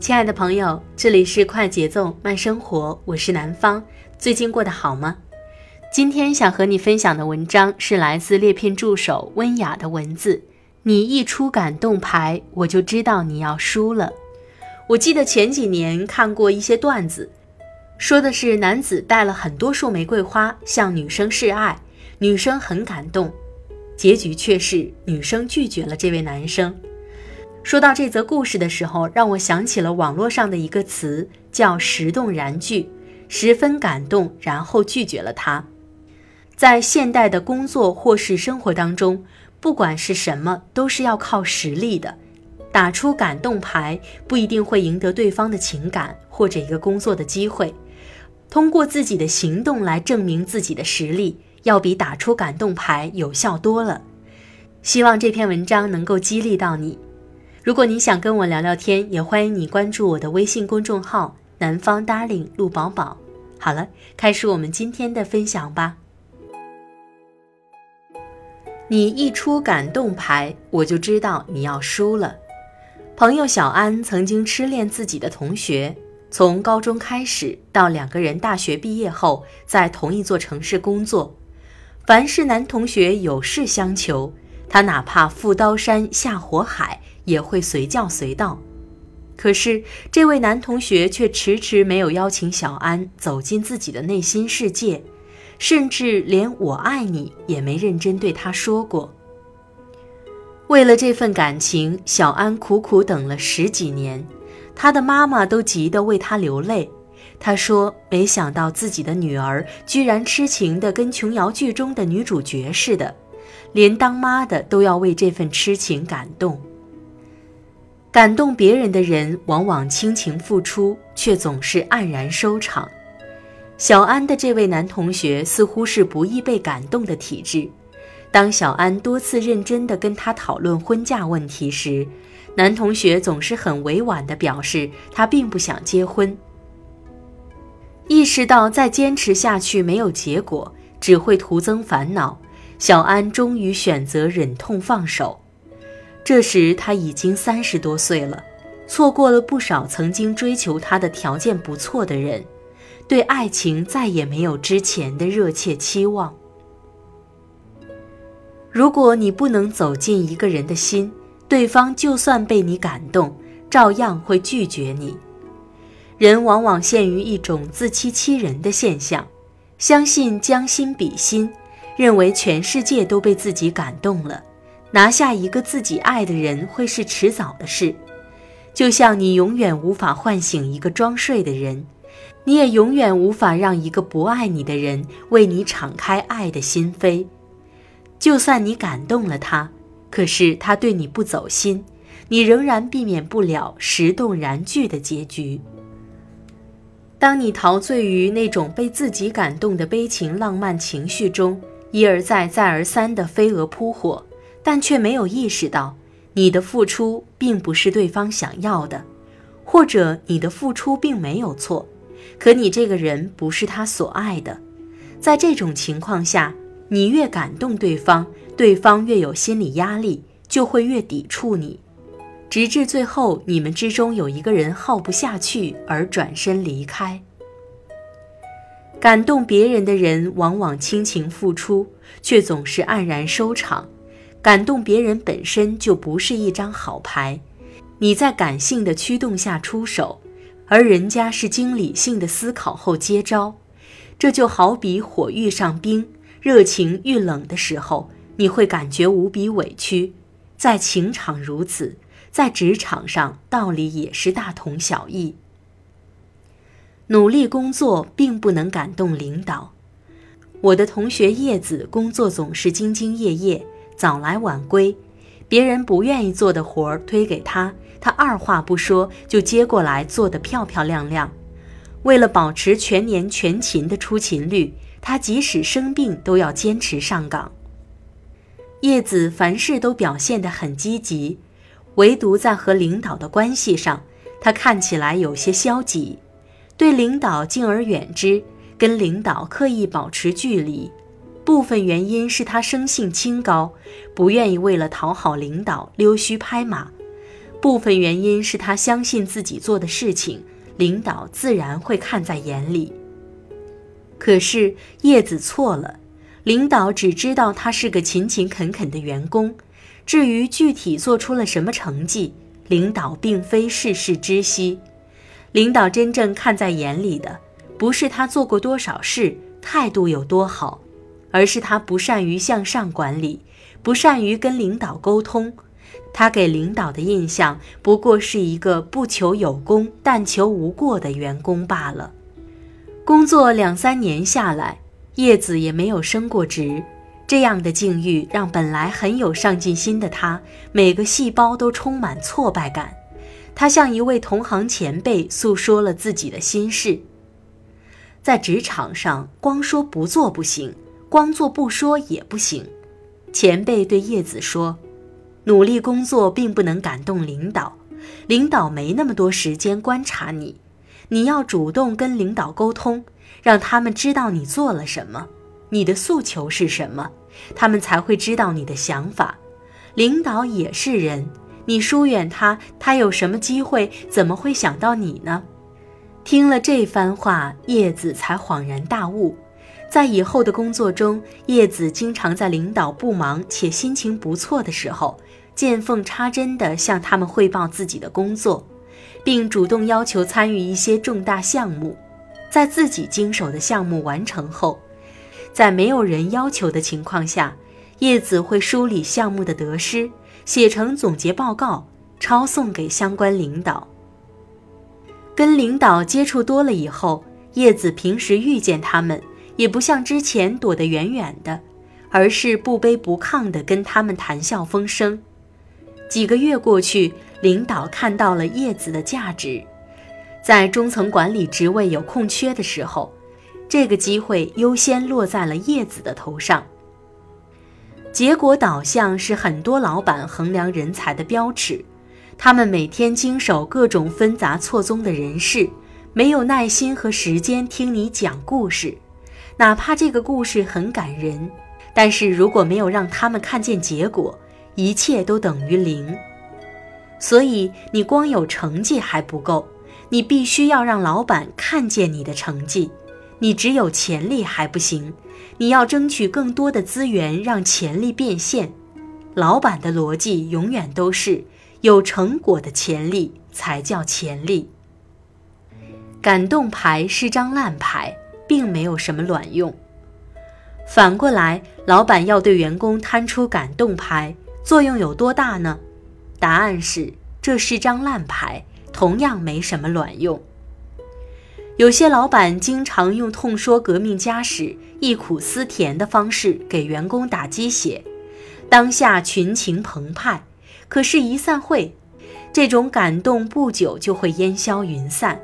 亲爱的朋友，这里是快节奏慢生活，我是南方。最近过得好吗？今天想和你分享的文章是来自猎片助手温雅的文字。你一出感动牌，我就知道你要输了。我记得前几年看过一些段子，说的是男子带了很多束玫瑰花向女生示爱，女生很感动，结局却是女生拒绝了这位男生。说到这则故事的时候，让我想起了网络上的一个词，叫“石动燃拒”，十分感动，然后拒绝了他。在现代的工作或是生活当中，不管是什么，都是要靠实力的。打出感动牌不一定会赢得对方的情感或者一个工作的机会，通过自己的行动来证明自己的实力，要比打出感动牌有效多了。希望这篇文章能够激励到你。如果你想跟我聊聊天，也欢迎你关注我的微信公众号“南方 Darling 陆宝宝”。好了，开始我们今天的分享吧。你一出感动牌，我就知道你要输了。朋友小安曾经痴恋自己的同学，从高中开始到两个人大学毕业后在同一座城市工作，凡是男同学有事相求，他哪怕赴刀山下火海。也会随叫随到，可是这位男同学却迟迟没有邀请小安走进自己的内心世界，甚至连“我爱你”也没认真对他说过。为了这份感情，小安苦苦等了十几年，他的妈妈都急得为他流泪。他说：“没想到自己的女儿居然痴情的跟琼瑶剧中的女主角似的，连当妈的都要为这份痴情感动。”感动别人的人，往往倾情付出，却总是黯然收场。小安的这位男同学似乎是不易被感动的体质。当小安多次认真地跟他讨论婚嫁问题时，男同学总是很委婉地表示他并不想结婚。意识到再坚持下去没有结果，只会徒增烦恼，小安终于选择忍痛放手。这时他已经三十多岁了，错过了不少曾经追求他的条件不错的人，对爱情再也没有之前的热切期望。如果你不能走进一个人的心，对方就算被你感动，照样会拒绝你。人往往陷于一种自欺欺人的现象，相信将心比心，认为全世界都被自己感动了。拿下一个自己爱的人会是迟早的事，就像你永远无法唤醒一个装睡的人，你也永远无法让一个不爱你的人为你敞开爱的心扉。就算你感动了他，可是他对你不走心，你仍然避免不了石动燃拒的结局。当你陶醉于那种被自己感动的悲情浪漫情绪中，一而再再而三的飞蛾扑火。但却没有意识到，你的付出并不是对方想要的，或者你的付出并没有错，可你这个人不是他所爱的。在这种情况下，你越感动对方，对方越有心理压力，就会越抵触你。直至最后你们之中有一个人耗不下去而转身离开。感动别人的人往往倾情付出，却总是黯然收场。感动别人本身就不是一张好牌，你在感性的驱动下出手，而人家是经理性的思考后接招。这就好比火遇上冰，热情遇冷的时候，你会感觉无比委屈。在情场如此，在职场上道理也是大同小异。努力工作并不能感动领导。我的同学叶子工作总是兢兢业业，早来晚归，别人不愿意做的活儿推给他，他二话不说就接过来做得漂漂亮亮。为了保持全年全勤的出勤率，他即使生病都要坚持上岗。叶子凡事都表现得很积极，唯独在和领导的关系上，他看起来有些消极，对领导敬而远之，跟领导刻意保持距离。部分原因是他生性清高，不愿意为了讨好领导溜须拍马；部分原因是他相信自己做的事情。领导自然会看在眼里。可是叶子错了，领导只知道他是个勤勤恳恳的员工，至于具体做出了什么成绩，领导并非事事知悉。领导真正看在眼里的，不是他做过多少事，态度有多好，而是他不善于向上管理，不善于跟领导沟通。他给领导的印象不过是一个不求有功但求无过的员工罢了。工作两三年下来，叶子也没有升过职，这样的境遇让本来很有上进心的他，每个细胞都充满挫败感。他向一位同行前辈诉说了自己的心事。在职场上，光说不做不行，光做不说也不行。前辈对叶子说。努力工作并不能感动领导，领导没那么多时间观察你，你要主动跟领导沟通，让他们知道你做了什么，你的诉求是什么，他们才会知道你的想法。领导也是人，你疏远他，他有什么机会？怎么会想到你呢？听了这番话，叶子才恍然大悟，在以后的工作中，叶子经常在领导不忙且心情不错的时候。见缝插针地向他们汇报自己的工作，并主动要求参与一些重大项目。在自己经手的项目完成后，在没有人要求的情况下，叶子会梳理项目的得失，写成总结报告，抄送给相关领导。跟领导接触多了以后，叶子平时遇见他们，也不像之前躲得远远的，而是不卑不亢地跟他们谈笑风生。几个月过去，领导看到了叶子的价值，在中层管理职位有空缺的时候，这个机会优先落在了叶子的头上。结果导向是很多老板衡量人才的标尺，他们每天经手各种纷杂错综的人事，没有耐心和时间听你讲故事，哪怕这个故事很感人，但是如果没有让他们看见结果。一切都等于零，所以你光有成绩还不够，你必须要让老板看见你的成绩。你只有潜力还不行，你要争取更多的资源，让潜力变现。老板的逻辑永远都是有成果的潜力才叫潜力。感动牌是张烂牌，并没有什么卵用。反过来，老板要对员工摊出感动牌。作用有多大呢？答案是，这是张烂牌，同样没什么卵用。有些老板经常用痛说革命家史、忆苦思甜的方式给员工打鸡血，当下群情澎湃，可是，一散会，这种感动不久就会烟消云散。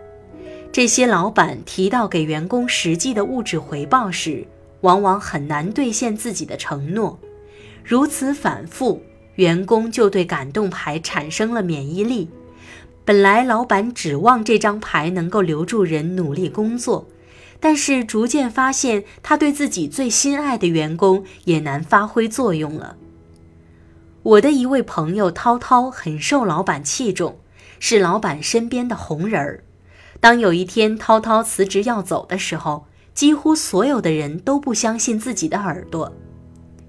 这些老板提到给员工实际的物质回报时，往往很难兑现自己的承诺，如此反复。员工就对感动牌产生了免疫力。本来老板指望这张牌能够留住人努力工作，但是逐渐发现他对自己最心爱的员工也难发挥作用了。我的一位朋友涛涛很受老板器重，是老板身边的红人儿。当有一天涛涛辞职要走的时候，几乎所有的人都不相信自己的耳朵，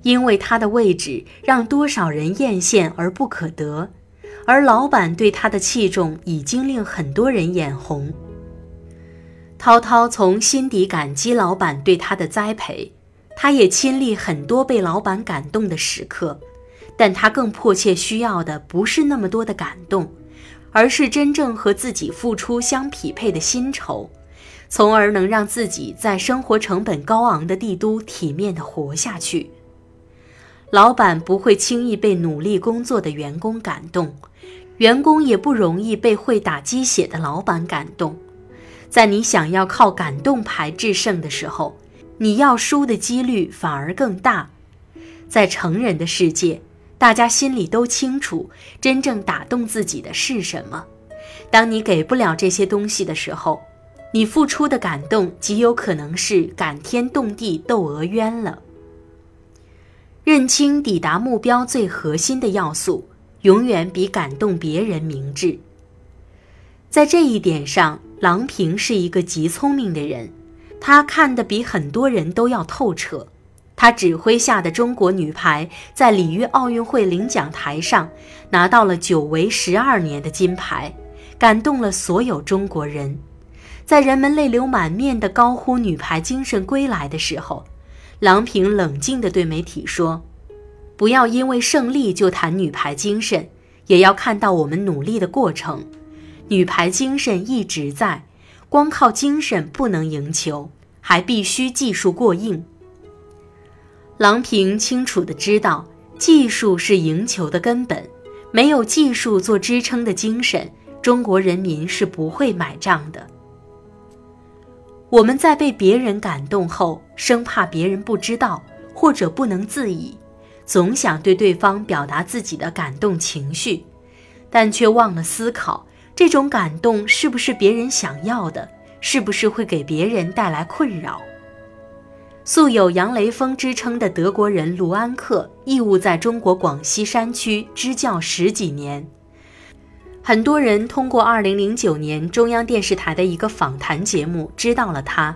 因为他的位置让多少人艳羡而不可得，而老板对他的器重已经令很多人眼红。涛涛从心底感激老板对他的栽培，他也亲历很多被老板感动的时刻。但他更迫切需要的不是那么多的感动，而是真正和自己付出相匹配的薪酬，从而能让自己在生活成本高昂的帝都体面地活下去。老板不会轻易被努力工作的员工感动，员工也不容易被会打鸡血的老板感动。在你想要靠感动牌制胜的时候，你要输的几率反而更大。在成人的世界。大家心里都清楚，真正打动自己的是什么。当你给不了这些东西的时候，你付出的感动极有可能是感天动地窦娥冤了。认清抵达目标最核心的要素，永远比感动别人明智。在这一点上，郎平是一个极聪明的人，他看得比很多人都要透彻。他指挥下的中国女排在里约奥运会领奖台上拿到了久违十二年的金牌，感动了所有中国人。在人们泪流满面地高呼“女排精神归来”的时候，郎平冷静地对媒体说：“不要因为胜利就谈女排精神，也要看到我们努力的过程。女排精神一直在，光靠精神不能赢球，还必须技术过硬。”郎平清楚地知道，技术是赢球的根本，没有技术做支撑的精神，中国人民是不会买账的。我们在被别人感动后，生怕别人不知道或者不能自已，总想对对方表达自己的感动情绪，但却忘了思考这种感动是不是别人想要的，是不是会给别人带来困扰。素有“杨雷锋”之称的德国人卢安克义务在中国广西山区支教十几年。很多人通过2009年中央电视台的一个访谈节目知道了他，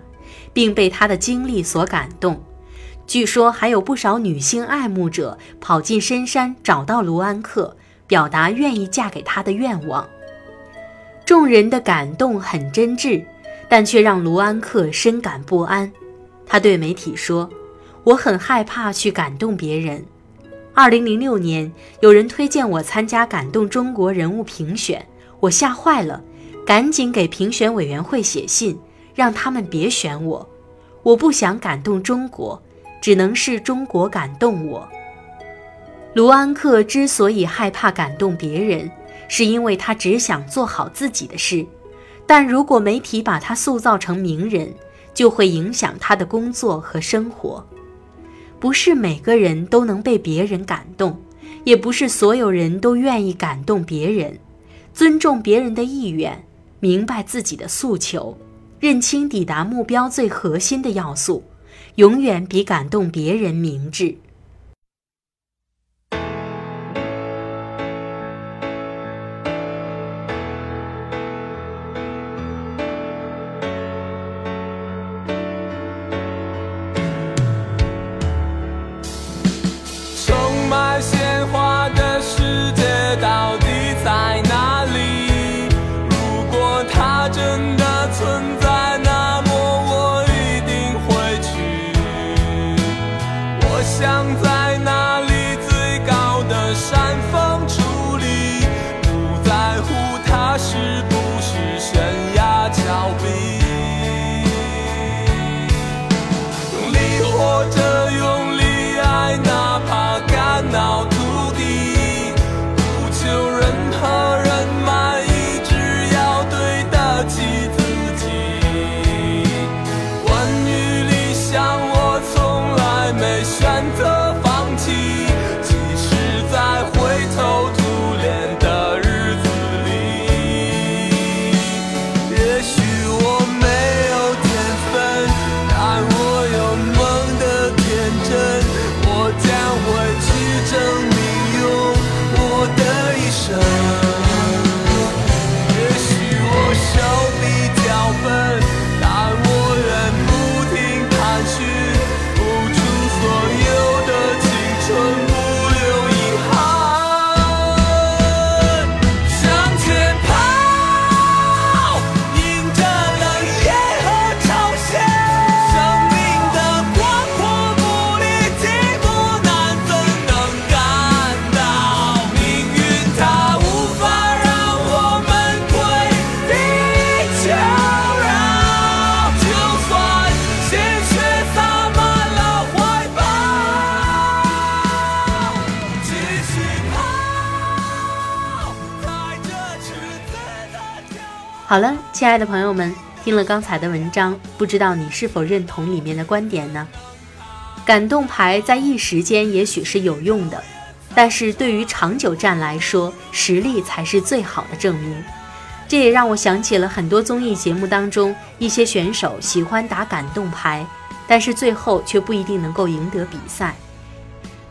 并被他的经历所感动。据说还有不少女性爱慕者跑进深山找到卢安克，表达愿意嫁给他的愿望。众人的感动很真挚，但却让卢安克深感不安。他对媒体说：“我很害怕去感动别人。二零零六年，有人推荐我参加感动中国人物评选，我吓坏了，赶紧给评选委员会写信，让他们别选我。我不想感动中国，只能是中国感动我。”卢安克之所以害怕感动别人，是因为他只想做好自己的事，但如果媒体把他塑造成名人，就会影响他的工作和生活。不是每个人都能被别人感动，也不是所有人都愿意感动别人。尊重别人的意愿，明白自己的诉求，认清抵达目标最核心的要素，永远比感动别人明智。也好了，亲爱的朋友们，听了刚才的文章，不知道你是否认同里面的观点呢？感动牌在一时间也许是有用的，但是对于长久战来说，实力才是最好的证明。这也让我想起了很多综艺节目当中，一些选手喜欢打感动牌，但是最后却不一定能够赢得比赛，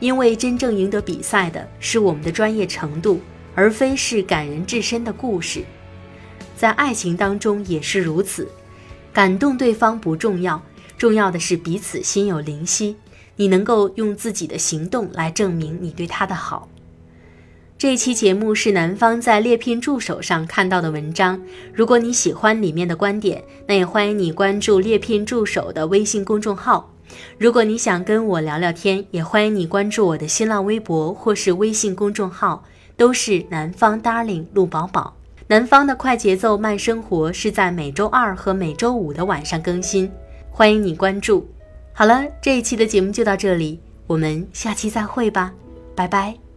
因为真正赢得比赛的是我们的专业程度，而非是感人至深的故事。在爱情当中也是如此，感动对方不重要，重要的是彼此心有灵犀。你能够用自己的行动来证明你对他的好。这一期节目是南方在猎聘助手上看到的文章。如果你喜欢里面的观点，那也欢迎你关注猎聘助手的微信公众号。如果你想跟我聊聊天，也欢迎你关注我的新浪微博或是微信公众号，都是南方 Darling 陆宝宝。南方的快节奏慢生活是在每周二和每周五的晚上更新，欢迎你关注。好了，这一期的节目就到这里，我们下期再会吧，拜拜。